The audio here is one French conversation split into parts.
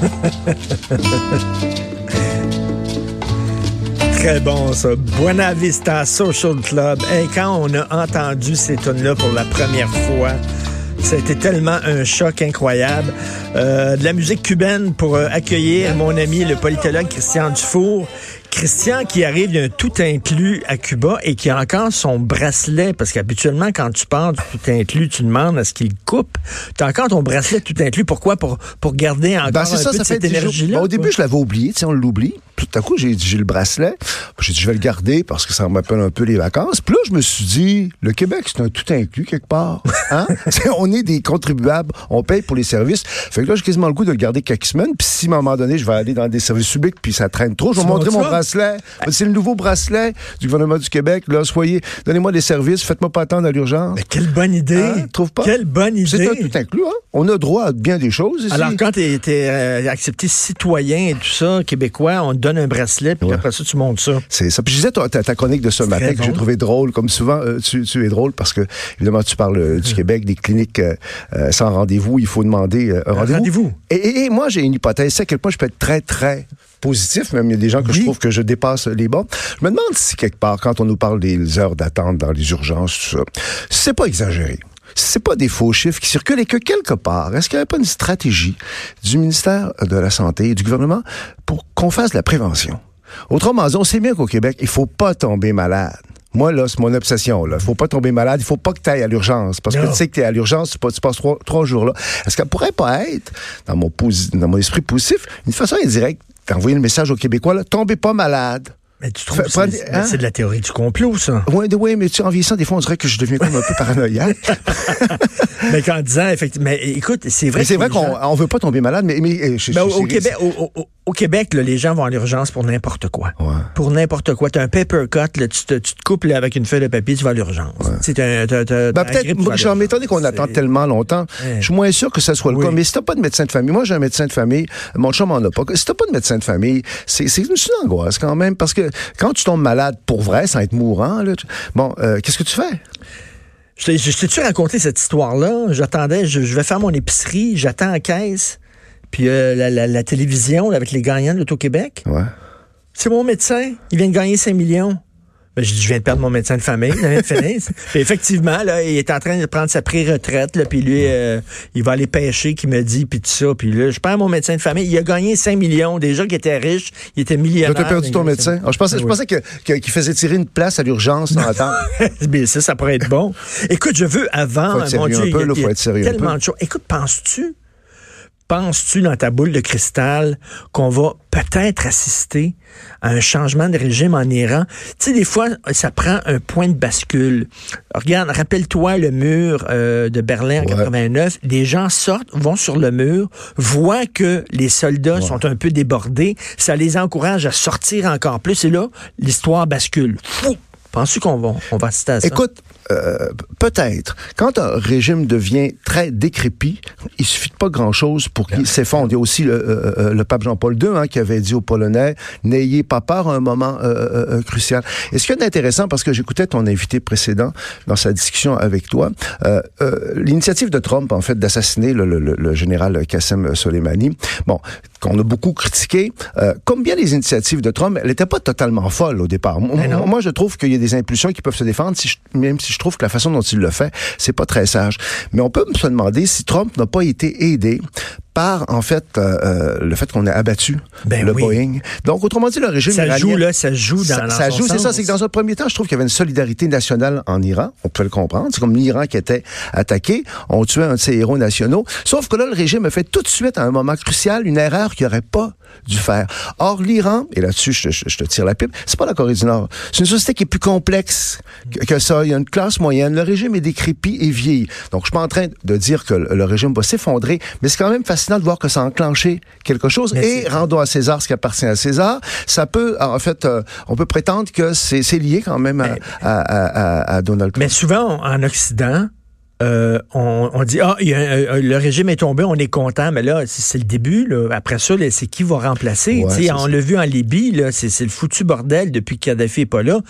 Très bon, ça. Buena Vista Social Club. Et quand on a entendu ces tunes-là pour la première fois, ça a été tellement un choc incroyable. Euh, de la musique cubaine pour euh, accueillir mon ami le politologue Christian Dufour. Christian qui arrive d'un tout inclus à Cuba et qui a encore son bracelet, parce qu'habituellement, quand tu pars du tout inclus, tu demandes à ce qu'il coupe. Tu as encore ton bracelet tout inclus. Pourquoi? Pour, pour garder encore Ben, un c'est ça, peu ça de fait cette énergie-là. Bon, au début, je l'avais oublié, on l'oublie. Tout à coup, j'ai dit, j'ai le bracelet. J'ai dit, je vais le garder parce que ça me rappelle un peu les vacances. Puis là, je me suis dit, le Québec, c'est un tout inclus quelque part. Hein? On est des contribuables, on paye pour les services. Fait que là, j'ai quasiment le goût de le garder quelques semaines. Puis si à un moment donné, je vais aller dans des services publics, puis ça traîne trop, je vais montrer mon bracelet. C'est le nouveau bracelet du gouvernement du Québec. Là, soyez, donnez-moi des services, faites-moi pas attendre à l'urgence. Mais quelle bonne idée! Hein? Trouve pas? Quelle bonne C'est un idée! tout inclus, hein? On a droit à bien des choses ici. Alors, quand tu es, accepté citoyen et tout ça, québécois, on te donne un bracelet, puis Ouais. après ça, tu montes ça. C'est ça. Puis je disais, ta, ta chronique de ce matin que j'ai trouvé drôle, comme souvent, euh, tu, tu es drôle parce que, évidemment, tu parles euh, du Québec, des cliniques euh, sans rendez-vous. Il faut demander un rendez-vous. Et, et- et moi, j'ai une hypothèse. C'est à quel point je peux être très, très positif. Même il y a des gens que je trouve que je dépasse les bords. Je me demande si, quelque part, quand on nous parle des heures d'attente dans les urgences, tout ça, si c'est pas exagéré. C'est pas des faux chiffres qui circulent et que quelque part, est-ce qu'il n'y a pas une stratégie du ministère de la Santé et du gouvernement pour qu'on fasse de la prévention? Autrement dit, on sait bien qu'au Québec, il faut pas tomber malade. Moi, là, c'est mon obsession. Il faut pas tomber malade. Il faut pas que tu ailles à l'urgence. Parce que tu sais que tu es à l'urgence, tu, pas- tu passes trois, trois jours là. Est-ce qu'elle pourrait pas être, dans mon, dans mon esprit positif, une façon indirecte d'envoyer le message aux Québécois, là, tombez pas malade. Mais tu trouves c'est mais hein? c'est de la théorie du complot, ça? Oui, oui, mais tu en vieillissant, des fois, on dirait que je deviens comme un peu paranoïaque. mais qu'en disant, effectivement, mais écoute, c'est vrai c'est vrai qu'on gens- on veut pas tomber malade, mais... mais je- Ben, au, je- au Québec, au, au- au Québec là, les gens vont à l'urgence pour n'importe quoi. Ouais. Pour n'importe quoi. Tu as un paper cut, là, tu, te, tu te coupes là, avec une feuille de papier, tu vas à l'urgence. T'as- t'as- t'as- Ben, t'as peut-être, j'en m'étonne qu'on attend tellement longtemps. Ouais. Je suis moins sûr que ça soit le Oui. cas. Mais si t'as pas de médecin de famille, moi, j'ai un médecin de famille, mon chum en a pas. Si t'as pas de médecin de famille, c'est, c'est une, angoisse quand même. Parce que quand tu tombes malade pour vrai, sans être mourant, là, tu- bon, euh, qu'est-ce que tu fais? Je t'ai-tu raconté cette histoire-là? J'attendais, je, je vais faire mon épicerie, j'attends en caisse, puis euh, la, la- la télévision là, avec les gagnants de l'Auto-Québec. Ouais. C'est mon médecin, il vient de gagner 5 millions. Ben, je dis, je viens de perdre mon médecin de famille, de finir. Effectivement, là, il est en train de prendre sa pré-retraite, là, puis lui, euh, il va aller pêcher, qui me dit, puis tout ça. Puis là, je perds mon médecin de famille. Il a gagné 5 millions. Déjà qu'il était riche, il était millionnaire. t'as perdu ton Mais- médecin. Ah, je pensais, je Oui. pensais que, que- qu'il faisait tirer une place à l'urgence dans attente. Bien, ça, ça pourrait être bon. Écoute, je veux avant. Faut être mon sérieux Dieu, un peu, il y a- là, faut être sérieux un Tellement peu. de choses. Écoute, penses-tu, penses-tu dans ta boule de cristal qu'on va peut-être assister à un changement de régime en Iran? Tu sais, des fois, ça prend un point de bascule. Regarde, rappelle-toi le mur euh, de Berlin en Ouais. 89. Des gens sortent, vont sur le mur, voient que les soldats sont un peu débordés. Ça les encourage à sortir encore plus. Et là, l'histoire bascule. Fou! Penses-tu qu'on va, on va assister à ça? Écoute, euh, peut-être. Quand un régime devient très décrépit, il suffit de pas grand-chose pour qu'il s'effondre. Il y a aussi le, euh, euh, le pape Jean-Paul II hein, qui avait dit aux Polonais n'ayez pas peur à un moment euh, crucial. Et ce qui est intéressant, parce que j'écoutais ton invité précédent dans sa discussion avec toi, l'initiative de Trump, en fait, d'assassiner le, le- le- le général Qassem Soleimani, bon, qu'on a beaucoup critiqué, comme bien les initiatives de Trump, elle n'était pas totalement folle au départ. Moi, non. moi, je trouve qu'il y a des impulsions qui peuvent se défendre, même si je trouve que la façon dont il le fait, c'est pas très sage. Mais on peut se demander si Trump n'a pas été aidé par, en fait, euh, euh, le fait qu'on a abattu Ben le oui. Boeing. Donc, autrement dit, le régime Ça iranien- joue, là, ça joue dans, ça, dans ça joue, c'est ça. C'est que dans un premier temps, je trouve qu'il y avait une solidarité nationale en Iran. On peut le comprendre. C'est comme l'Iran qui était attaqué. On tuait un de ses héros nationaux. Sauf que là, le régime a fait tout de suite, à un moment crucial, une erreur qu'il n'aurait pas dû faire. Or, l'Iran, et là-dessus, je, te- je- je te tire la pipe, c'est pas la Corée du Nord. C'est une société qui est plus complexe que, que ça. Il y a une classe moyenne. Le régime est décrépit et vieilli. Donc, je suis pas en train de dire que le, le régime va s'effondrer, mais c'est quand même facile fascinant de voir que ça a enclenché quelque chose. et rendons à César ce qui appartient à César. Ça peut, en fait, euh, on peut prétendre que c'est lié quand même à, à, à, à Donald Trump. Mais souvent, en Occident, euh, on, dit ah le régime est tombé, on est content, mais là c'est le début. Là. Après ça, c'est qui va remplacer? On l'a vu en Libye, c'est le foutu bordel depuis que Kadhafi est pas là,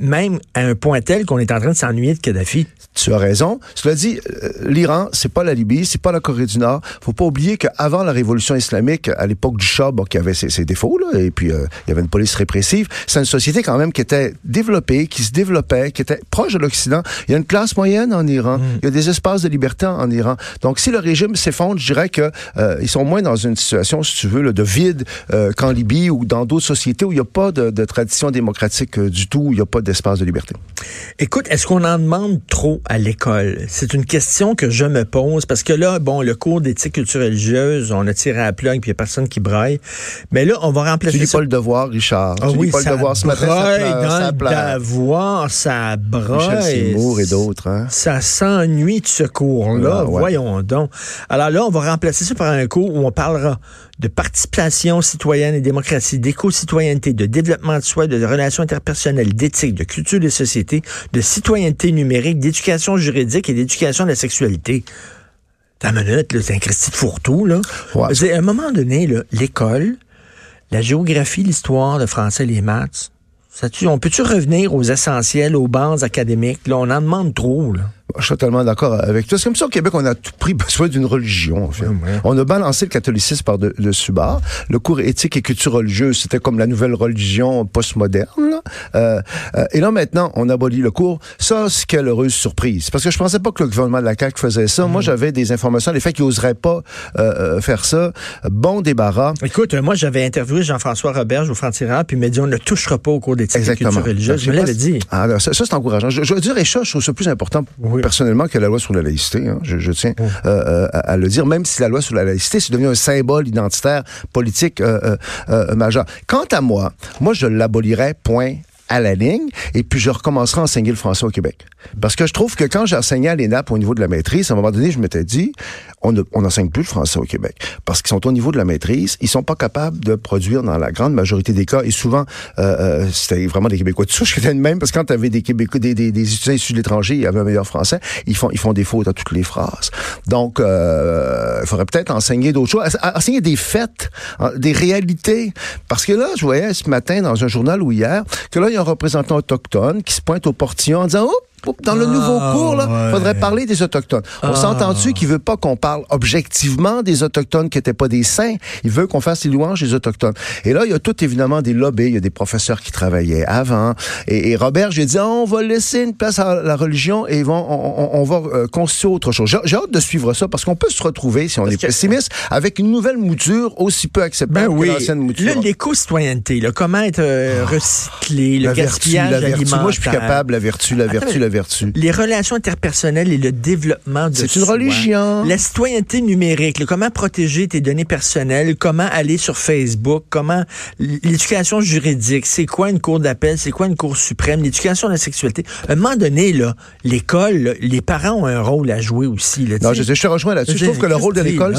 même à un point tel qu'on est en train de s'ennuyer de Kadhafi. Tu as raison. Cela dit, euh, l'Iran, c'est pas la Libye, c'est pas la Corée du Nord. Faut pas oublier qu'avant la révolution islamique, à l'époque du Shah, bon, qui avait ses, défauts là, et puis euh, il y avait une police répressive, c'est une société quand même qui était développée, qui se développait, qui était proche de l'Occident. Il y a une classe moyenne en Iran. Mm. Il y a des espaces de liberté en, Iran. Donc, si le régime s'effondre, je dirais que euh, ils sont moins dans une situation, si tu veux, de vide euh, qu'en Libye ou dans d'autres sociétés où il n'y a pas de, tradition démocratique euh, du tout, où il n'y a pas d'espace de liberté. Écoute, est-ce qu'on en demande trop à l'école? C'est une question que je me pose parce que là, bon, le cours d'éthique culturelle religieuse, on a tiré à la plug, puis il n'y a personne qui braille. Mais là, on va remplacer. Tu lis pas le devoir, Richard. Ah, tu oui, lis pas le devoir ce matin. Ça, dans le devoir, ça braille. Michel Seymour et d'autres. Hein? Ça s'ennuie de ce cours-là. Ah, Voyons donc. Alors là, on va remplacer ça par un cours où on parlera de participation citoyenne et démocratie, d'éco-citoyenneté, de développement de soi, de relations interpersonnelles, d'éthique, de culture des sociétés, de citoyenneté numérique, d'éducation juridique et d'éducation de la sexualité. T'as une minute, c'est un Christy de fourre-tout, là. À un moment donné, l'école, la géographie, l'histoire, le français, les maths, ça, on peut-tu revenir aux essentiels, aux bases académiques? Là, on en demande trop, là. Je suis totalement d'accord avec toi. C'est comme ça au Québec, on a tout pris besoin d'une religion. En fait. On a balancé le catholicisme par de, le subar. Le cours éthique et culture religieuse, c'était comme la nouvelle religion postmoderne. Euh, euh, et là, maintenant, on abolit le cours. Ça, c'est quelle heureuse surprise. Parce que je pensais pas que le gouvernement de la CAQ faisait ça. Moi, mm. j'avais des informations, les faits qu'ils n'oseraient pas euh, faire ça. Bon débarras. Écoute, moi, j'avais interviewé Jean-François Roberge au Franc-Tireur, puis il m'a dit, on ne touchera pas au cours d'éthique et culture religieuse. Je me l'avais dit. Ah, ça, c'est encourageant. Je, je veux dire, et ça, je trouve ça plus important personnellement que la loi sur la laïcité. Hein. Je, tiens euh, euh, à, le dire, même si la loi sur la laïcité, c'est devenu un symbole identitaire politique euh, majeur. Quant à moi, moi, je l'abolirais, point à la ligne, et puis je recommencerai à enseigner le français au Québec. Parce que je trouve que quand j'ai enseigné à l'ENAP au niveau de la maîtrise, à un moment donné, je m'étais dit, on n'enseigne plus le français au Québec. Parce qu'ils sont au niveau de la maîtrise, ils sont pas capables de produire dans la grande majorité des cas, et souvent, euh, euh c'était vraiment des Québécois de souche qui étaient de même, parce que quand tu avais des Québécois, des, des, des, étudiants issus de l'étranger, ils avaient un meilleur français, ils font, ils font des fautes à toutes les phrases. Donc, euh, il faudrait peut-être enseigner d'autres choses, enseigner des faits, des réalités. Parce que là, je voyais ce matin dans un journal ou hier, que là, il y a un représentant autochtone qui se pointe au portillon en disant, dans le nouveau ah, cours, là, faudrait parler des Autochtones. On ah. s'entend-tu qu'il veut pas qu'on parle objectivement des Autochtones qui étaient pas des saints? Il veut qu'on fasse les louanges des Autochtones. Et là, il y a tout évidemment des lobbies, il y a des professeurs qui travaillaient avant. Et, Robert, j'ai dit, on va laisser une place à la religion et vont, on, va euh, constituer autre chose. J'ai hâte de suivre ça parce qu'on peut se retrouver, si on est pessimiste, avec une nouvelle mouture aussi peu acceptable ben que l'ancienne mouture. L'éco-citoyenneté, comment être euh, recyclé, le gaspillage la vertu. Moi, je suis capable, la vertu, la vertu, la vertu. Les relations interpersonnelles et le développement de C'est une religion. La citoyenneté numérique, comment protéger tes données personnelles, comment aller sur Facebook, comment l'éducation juridique, c'est quoi une cour d'appel, c'est quoi une cour suprême, l'éducation de la sexualité. À un moment donné, là, l'école, les parents ont un rôle à jouer aussi. Là, non, je, je te rejoins là-dessus. Je trouve que le rôle de l'école,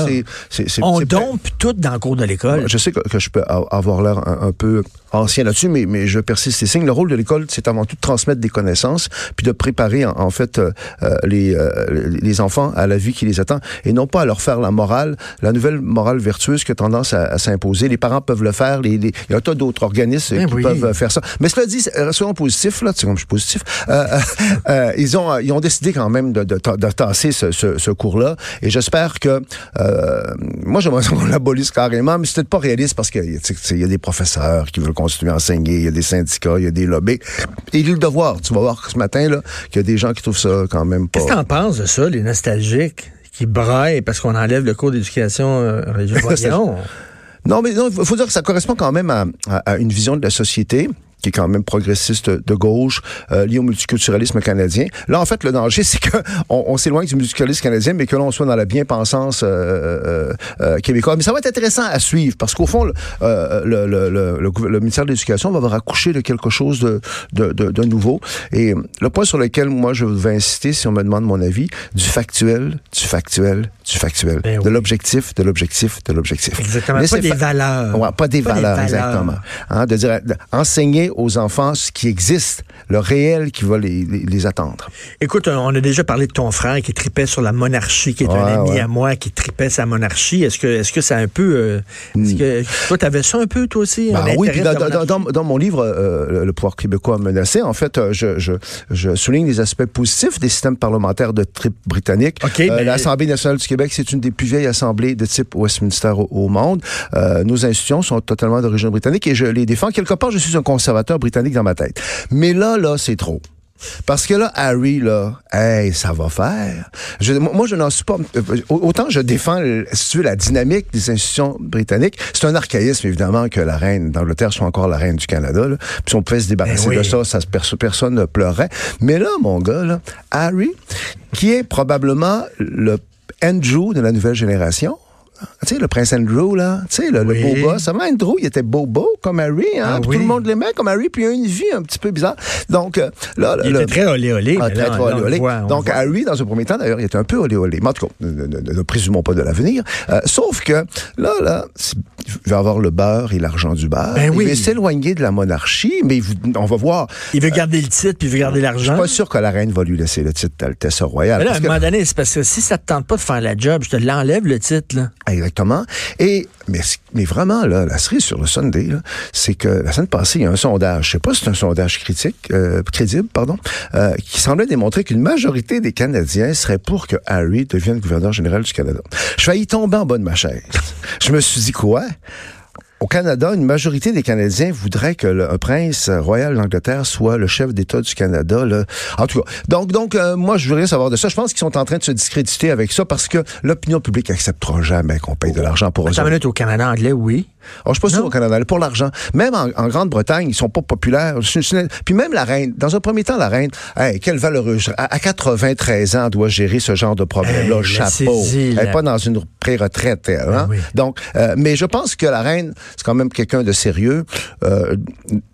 c'est... On dompe tout dans le cours de l'école. Je sais que, je peux avoir l'air un, peu ancien là-dessus, mais, mais je persiste et signe. Le rôle de l'école, c'est avant tout de transmettre des connaissances, puis de préparer en, fait euh, euh, les, euh, les enfants à la vie qui les attend, et non pas à leur faire la morale, la nouvelle morale vertueuse qui a tendance à, s'imposer. Les parents peuvent le faire, les, il y a un tas d'autres organismes eh qui peuvent faire ça. Mais cela dit, soyons positif, là, tu sais, je suis positif, ils, ont, ils ont décidé quand même de, de, de tasser ce, ce, ce cours-là, et j'espère que, moi j'aimerais qu'on l'abolisse carrément, mais c'est peut-être pas réaliste parce qu'il y, y a des professeurs qui veulent continuer à enseigner, il y a des syndicats, il y a des lobbies. Et le devoir, tu vas voir ce matin, là, qu'il y a des gens qui trouvent ça quand même pas. Qu'est-ce que t'en penses de ça, les nostalgiques qui braillent parce qu'on enlève le cours d'éducation euh, non, mais il faut dire que ça correspond quand même à, une vision de la société qui est quand même progressiste de gauche, euh, lié au multiculturalisme canadien. Là, en fait, le danger, c'est que on, on s'éloigne du multiculturalisme canadien, mais que l'on soit dans la bien-pensance euh, euh, euh, québécoise. Mais ça va être intéressant à suivre, parce qu'au fond, le, euh, le, le, le, le ministère de l'Éducation va avoir accouché de quelque chose de, de, de, de nouveau. Et le point sur lequel moi je vais insister, si on me demande mon avis, du factuel, du factuel, du factuel, Ben de l'objectif, de l'objectif, de l'objectif. Exactement. Mais Pas des fa- valeurs. Ouais, pas des Pas des valeurs, valeurs. exactement. Hein, de dire, enseigner aux enfants ce qui existe, le réel qui va les, les, les attendre. Écoute, on a déjà parlé de ton frère qui tripait sur la monarchie, qui est un Ouais, ami ouais. à moi, qui tripait sa monarchie. Est-ce que, est-ce que c'est un peu, euh, est-ce que toi t'avais ça un peu toi aussi Ben un oui, puis dans, mon livre, euh, le- pouvoir québécois menacé, en fait, euh, je, je, je souligne les aspects positifs des systèmes parlementaires de type britannique. Euh, mais- L'Assemblée nationale du Québec, c'est une des plus vieilles assemblées de type Westminster au, au monde. Nos institutions sont totalement d'origine britannique et je les défends. Quelque part, je suis un conservateur britannique dans ma tête. Mais là, là, c'est trop. Parce que là, Harry, là, hey, ça va faire. Je- moi, je n'en suis pas. euh, Autant je défends, le- si la dynamique des institutions britanniques. C'est un archaïsme, évidemment, que la reine d'Angleterre soit encore la reine du Canada. Là. Puis si on pouvait se débarrasser oui. de ça, ça personne ne pleurait. Mais là, mon gars, là, Harry, qui est probablement le Andrew de la nouvelle génération. Tu sais, le prince Andrew, là, tu sais, le, le Oui. beau boss. Avant Andrew, il était beau beau comme Harry, hein. Ah oui. Tout le monde l'aimait comme Harry, puis il a une vie un petit peu bizarre. Donc, euh, là, Il le- était très olé olé. ah, très, très olé, olé. voit, Donc, voit. Harry, dans un premier temps, d'ailleurs, il était un peu olé olé. Mais en tout cas, ne, ne- ne- présumons pas de l'avenir. Euh, sauf que, là, là, il va avoir le beurre et l'argent du beurre. Ben oui. Il va s'éloigner de la monarchie, mais on va voir. Il veut garder le titre puis il veut garder Je l'argent. suis pas sûr que la reine va lui laisser le titre d'Altesse royale. Mais là, à un moment donné, c'est parce que si ça te tente pas de faire la job, je te l'enlève le titre. Là. Exactement. Et mais, mais vraiment là, la cerise sur le Sunday, c'est que la semaine passée, il y a un sondage. Je sais pas si c'est un sondage critique, euh, crédible, pardon, euh, qui semblait démontrer qu'une majorité des Canadiens seraient pour que Harry devienne gouverneur général du Canada. Je faillis tomber en bas de ma chaise. Je me suis dit quoi? Au Canada, une majorité des Canadiens voudraient que le un prince royal d'Angleterre soit le chef d'État du Canada. Là. En tout cas, donc, donc euh, moi, je voudrais savoir de ça. Je pense qu'ils sont en train de se discréditer avec ça parce que l'opinion publique acceptera jamais qu'on paye de l'argent pour eux. Au Canada anglais, oui. Alors, je suis pas sûr au Canada, pour l'argent. Même en, en Grande-Bretagne, ils sont pas populaires. Puis même la reine, dans un premier temps, la reine, hey, quelle valeureuse. À, à 93 ans, elle doit gérer ce genre de problème-là. Hey, Chapeau. Elle n'est pas dans une pré-retraite. elle, Hein? Oui. Donc, euh, mais je pense que la reine, c'est quand même quelqu'un de sérieux. Euh,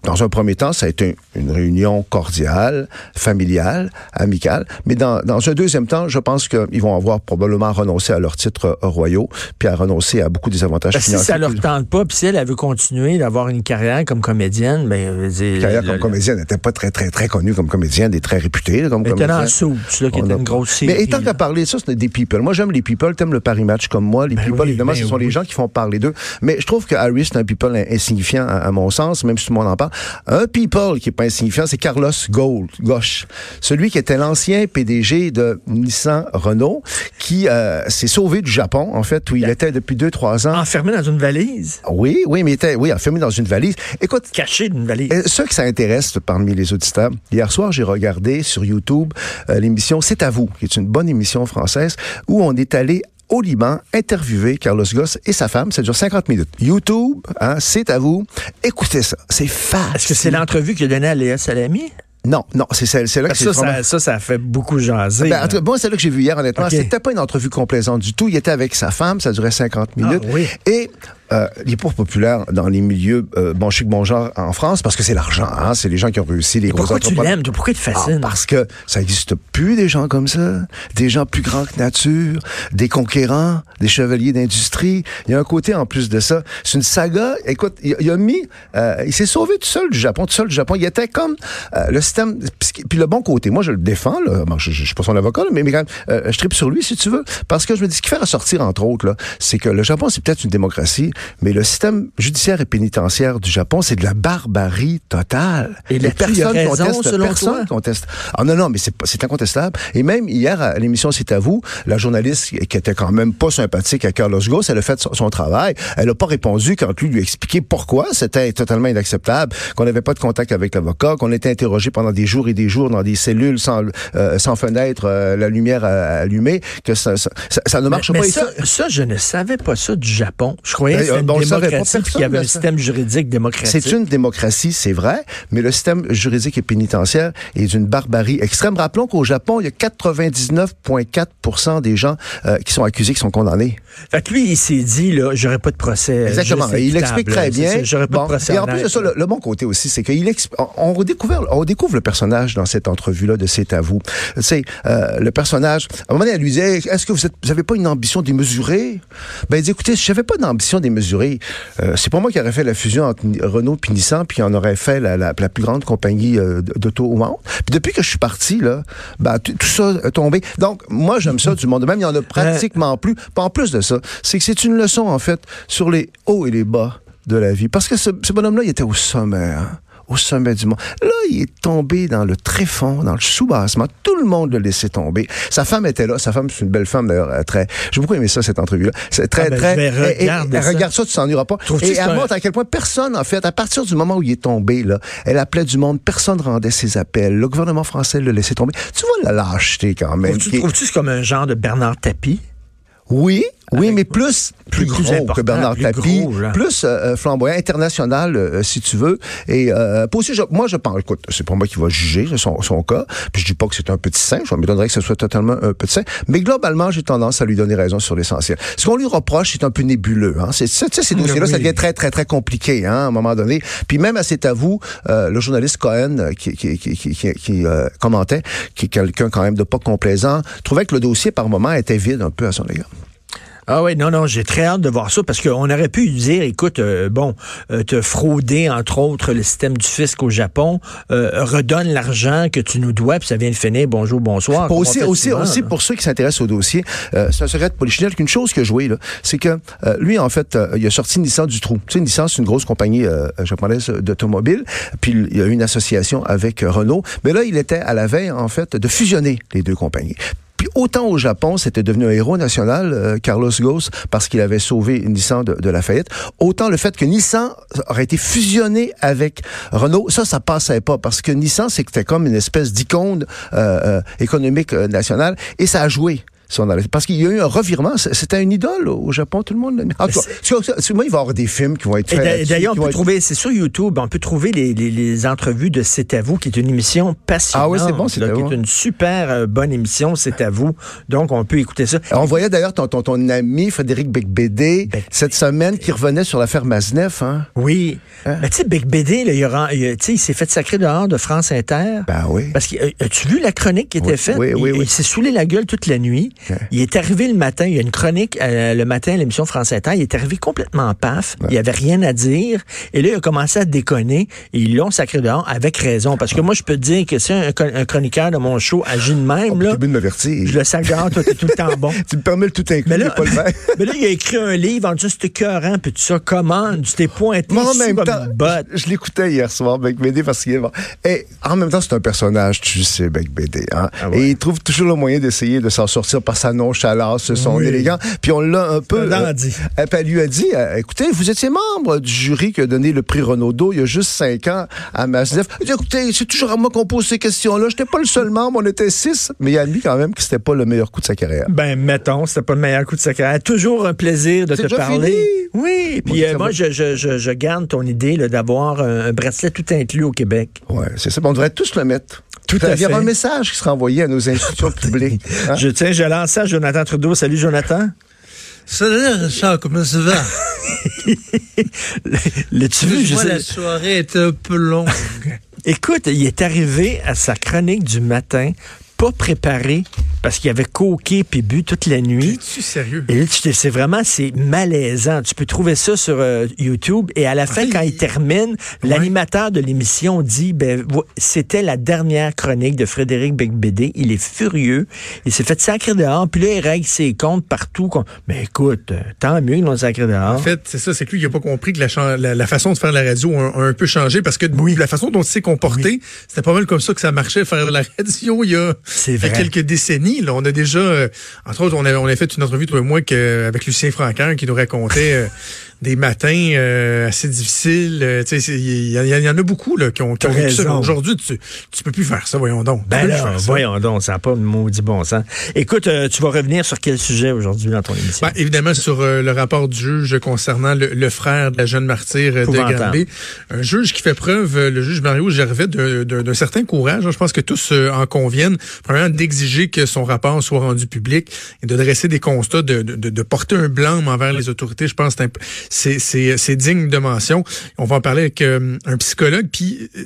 dans un premier temps, ça a été une réunion cordiale, familiale, amicale. Mais dans, dans un deuxième temps, je pense qu'ils vont avoir probablement renoncé à leurs titres royaux, puis à renoncer à beaucoup des avantages Parce que si financiers. ça leur tente pas, puis si elle, elle veut continuer d'avoir une carrière comme comédienne, ben, je veux dire, carrière comme comédienne, elle n'était pas très, très, très connue comme comédienne, et très réputée là, comme Elle était dans comédienne. Suits, là, qui était a- une grosse série. Mais étant qu'à parler de ça, c'est des people. Moi, j'aime les people. T'aimes le Paris Match comme moi. Les Ben people, oui, évidemment, ben ce sont les gens qui font parler d'eux. Mais je trouve que Harry, c'est un people insignifiant, à, à mon sens, même si tout le monde en parle. Un people qui est pas insignifiant, c'est Carlos Gold, Gauche. Celui qui était l'ancien PDG de Nissan Renault, qui euh, s'est sauvé du Japon, en fait, où il était depuis deux, trois ans. Enfermé dans une valise, Oui, oui, mais il était, oui, enfermé dans une valise. Écoute, caché d'une valise. euh, ceux que ça intéresse parmi les auditeurs, hier soir, j'ai regardé sur YouTube euh, l'émission C'est à vous, qui est une bonne émission française, où on est allé au Liban interviewer Carlos Goss et sa femme. Ça dure 50 minutes. YouTube, hein, c'est à vous. Écoutez ça. C'est facile. Est-ce que c'est l'entrevue qu'il a donnée à Léa Salami? Non, non, c'est celle- c'est là que que ça, ça, ça, ça fait beaucoup jaser. ben, en tout cas, moi, c'est là que j'ai vu hier, honnêtement. Ok. C'était pas une entrevue complaisante du tout. Il était avec sa femme, ça durait 50 minutes. Ah, oui. Et euh, il est pas populaire dans les milieux euh, bon chic, bon genre en France parce que c'est l'argent. Hein? C'est les gens qui ont réussi, les gros Pourquoi tu l'aimes? Pourquoi il te Ah, parce que ça n'existe plus des gens comme ça, des gens plus grands que nature, des conquérants, des chevaliers d'industrie. Il y a un côté en plus de ça. C'est une saga. Écoute, il, il a mis, euh, il s'est sauvé tout seul du Japon, tout seul du Japon. Il était comme euh, le système. Puis le bon côté, moi je le défends. Là. Bon, je, je, je suis pas son avocat, là, mais, mais quand même, euh, je tripe sur lui si tu veux, parce que je me dis ce qui fait ressortir entre autres là, c'est que le Japon c'est peut-être une démocratie, mais le système judiciaire et pénitentiaire du Japon c'est de la barbarie totale. Et là-dessus, il a raison, conteste, selon personne toi? conteste. Ah non, non, mais c'est incontestable. Et même hier, à l'émission C'est à vous, la journaliste qui était quand même pas sympathique à Carlos Ghosn, elle a fait son, son travail. Elle a pas répondu quand lui lui a expliqué pourquoi c'était totalement inacceptable, qu'on n'avait pas de contact avec l'avocat, qu'on était interrogé pendant des jours et des jours dans des cellules sans, euh, sans fenêtre, euh, la lumière euh, allumée, que ça, ça, ça- ça ne marche mais pas. mais ça, ça, je ne savais pas ça du Japon. Je croyais C'était euh, on le savait pas, qu'il y personne avait un système juridique démocratique. C'est une démocratie, c'est vrai, mais le système juridique et pénitentiaire est d'une barbarie extrême. Rappelons qu'au Japon, il y a 99,4% des gens euh, qui sont accusés, qui sont condamnés. Fait que lui, il s'est dit, là, j'aurais pas de procès. Exactement. Et il explique très. C'est bien. ça, J'aurais pas Bon, de procès. et en plus de ça, le, le bon côté aussi, c'est qu'il exp- on redécouvre, on découvre le personnage dans cette entrevue-là de C'est à vous. Tu sais, euh, le personnage, à un moment donné, elle lui disait, est-ce que vous êtes, vous avez pas une ambition démesurée? Ben, il dit, écoutez, si j'avais pas d'ambition démesurée, euh, c'est pas moi qui aurais fait la fusion entre Renault et Nissan, puis on aurait fait la, plus grande compagnie euh, d'auto au monde. Puis depuis que je suis parti, là, ben, tout ça est tombé. Donc, moi, j'aime ça du monde. de Même, il y en a pratiquement plus. Puis en plus de ça, c'est que c'est une leçon, en fait, sur les hauts et les bas de la vie. Parce que ce, ce bonhomme-là, il était au sommet, hein, au sommet du monde. Là, il est tombé dans le tréfonds, dans le sous-bassement. Tout le monde le laissait tomber. Sa femme était là. Sa femme, c'est une belle femme, d'ailleurs, euh, très... J'ai beaucoup aimé ça, cette entrevue-là. C'est très, Ah ben, très... et- et ça. regarde ça, tu s'en iras pas. Et elle montre à quel point personne, en fait, à partir du moment où il est tombé, là, elle appelait du monde, personne rendait ses appels. Le gouvernement français le laissait tomber. Tu vois la lâcheté, quand même. Trouves-tu trouves-tu c'est comme un genre de Bernard Tapie? oui, oui, mais plus plus, plus gros que Bernard Tapie, gros, plus euh, flamboyant, international, euh, si tu veux. Et euh, aussi, je- moi, je pense, écoute, c'est pas moi qui va juger son, son cas. Puis je dis pas que c'est un petit saint, je m'étonnerais que ce soit totalement un petit saint. Mais globalement, j'ai tendance à lui donner raison sur l'essentiel. Ce qu'on lui reproche, c'est un peu nébuleux. Hein. C'est, sais, ces dossiers-là, ça devient très, très, très compliqué hein, à un moment donné. Puis même à cet avou, euh, le journaliste Cohen, euh, qui, qui, qui, qui, qui- qui, euh, commentait, qui est quelqu'un quand même de pas complaisant, trouvait que le dossier, par moment, était vide un peu à son égard. Ah oui, non, non, j'ai très hâte de voir ça parce qu'on aurait pu lui dire, écoute, euh, bon, euh, te frauder, entre autres, le système du fisc au Japon, euh, redonne l'argent que tu nous dois, puis ça vient de finir, bonjour, bonsoir. Aussi, aussi, souvent, aussi pour ceux qui s'intéressent au dossier, euh, un secret de polichinelle qu'une chose que joué là, c'est que euh, lui en fait, il a sorti Nissan du trou. Tu sais, Nissan c'est une grosse compagnie euh, japonaise d'automobile, puis il y a eu une association avec Renault. Mais là, il était à la veille en fait de fusionner les deux compagnies. Autant au Japon, c'était devenu un héros national, euh, Carlos Ghosn, parce qu'il avait sauvé Nissan de, de la faillite. Autant le fait que Nissan aurait été fusionné avec Renault, ça, ça passait pas, parce que Nissan, c'était comme une espèce d'icône euh, euh, économique euh, nationale, et ça a joué. Parce qu'il y a eu un revirement. C'était une idole au Japon, tout le monde. En tout cas, tu vois, c'est- moi, il va y avoir des films qui vont être faits. D'ailleurs, on peut être- trouver, c'est sur YouTube, on peut trouver les, les- les entrevues de C'est à vous, qui est une émission passionnante. Ah oui, c'est bon, C'est à qui est une super euh, bonne émission, C'est à vous. Donc, on peut écouter ça. On voyait d'ailleurs ton, ton, ton ami Frédéric Becbédé Bec- cette semaine qui revenait sur l'affaire Maznev. Hein? Oui. Hein? Mais tu sais, Bec Bédé, là, il, a il il s'est fait sacrer dehors de France Inter. Ben oui. Parce que, euh, as-tu vu la chronique qui était Oui, faite? oui, oui, il oui. il s'est saoulé la gueule toute la nuit. Ouais. Il est arrivé le matin, il y a une chronique euh, le matin à l'émission France Inter. Il est arrivé complètement paf. Il avait rien à dire. Et là, il a commencé à déconner. Et ils l'ont sacré dehors avec raison. Parce que moi, je peux te dire que si un, un chroniqueur de mon show agit de même, Oh, là, de je le sac dehors, toi, t'es tout le temps bon. Tu me permets le tout inclus, Mais là, pas le vert. mais là, il a écrit un livre en disant c'était écœurant, puis tout ça, comment tu t'es pointé Mais en même comme temps, botte. je, je l'écoutais hier soir, Bec BD, parce qu'il est bon. Et en même temps, c'est un personnage, tu sais, Bec BD. Hein? Ah ouais. Et il trouve toujours le moyen d'essayer de s'en sortir par sa nonchalance, son Oui. élégant. Puis on l'a un peu... euh, puis elle lui a dit, euh, écoutez, vous étiez membre du jury qui a donné le prix Renaudot il y a juste cinq ans à Maznev. Il dit, écoutez, c'est toujours à moi qu'on pose ces questions-là. Je n'étais pas le seul membre, on était six. Mais il a admis quand même que c'était pas le meilleur coup de sa carrière. Ben, mettons, c'était pas le meilleur coup de sa carrière. Toujours un plaisir de te déjà parler. fini. Oui, puis Moi, euh, je, je, je, je garde ton idée d'avoir un, bracelet tout inclus au Québec. Ouais, c'est ça. On devrait tous le mettre. Tout à Il y aura fait. un message qui sera envoyé à nos institutions publiques. hein? Je tiens, je ça à Jonathan Trudeau. Salut, Jonathan. Salut Richard, comment ça va? Le, tu veux, je sais- la soirée était un peu longue. Écoute, il est arrivé à sa chronique du matin, pas préparé, parce qu'il avait coqué puis bu toute la nuit. Es-tu sérieux? Et c'est vraiment, c'est malaisant. Tu peux trouver ça sur euh, YouTube. Et à la fin, quand il il- termine, l'animateur de l'émission dit, ben, c'était la dernière chronique de Frédéric Becbédé. Il est furieux. Il s'est fait sacrer dehors. Puis là, il règle ses comptes partout. Mais écoute, euh, tant mieux qu'ils l'ont sacré dehors. En fait, c'est ça, c'est que lui, il n'a pas compris que la, la, la façon de faire la radio a, a un peu changé parce que la façon dont il s'est comporté, c'était pas mal comme ça que ça marchait, faire la radio il y a, C'est il y a vrai. quelques décennies. Là, on a déjà, euh, entre autres, on a, on a fait une entrevue, toi et moi, que, avec Lucien Franquin, qui nous racontait euh, des matins euh, assez difficiles. euh, tu sais, Il y, y en a beaucoup là, qui ont, qui ont ça. Aujourd'hui, tu, tu peux plus faire ça, voyons donc. Ben là, voyons donc, ça n'a pas de maudit bon sens. Écoute, euh, tu vas revenir sur quel sujet aujourd'hui dans ton émission? Ben, évidemment, sur euh, le rapport du juge concernant le, le frère de la jeune martyre euh, de. Granby. Un juge qui fait preuve, le juge Mario Gervais, d'un certain courage. Je pense que tous en conviennent. Premièrement, d'exiger que son rapport soit rendu public et de dresser des constats, de, de, de- de porter un blâme envers les autorités. Je pense que c'est digne de mention. On va en parler avec euh, un psychologue. Puis, euh,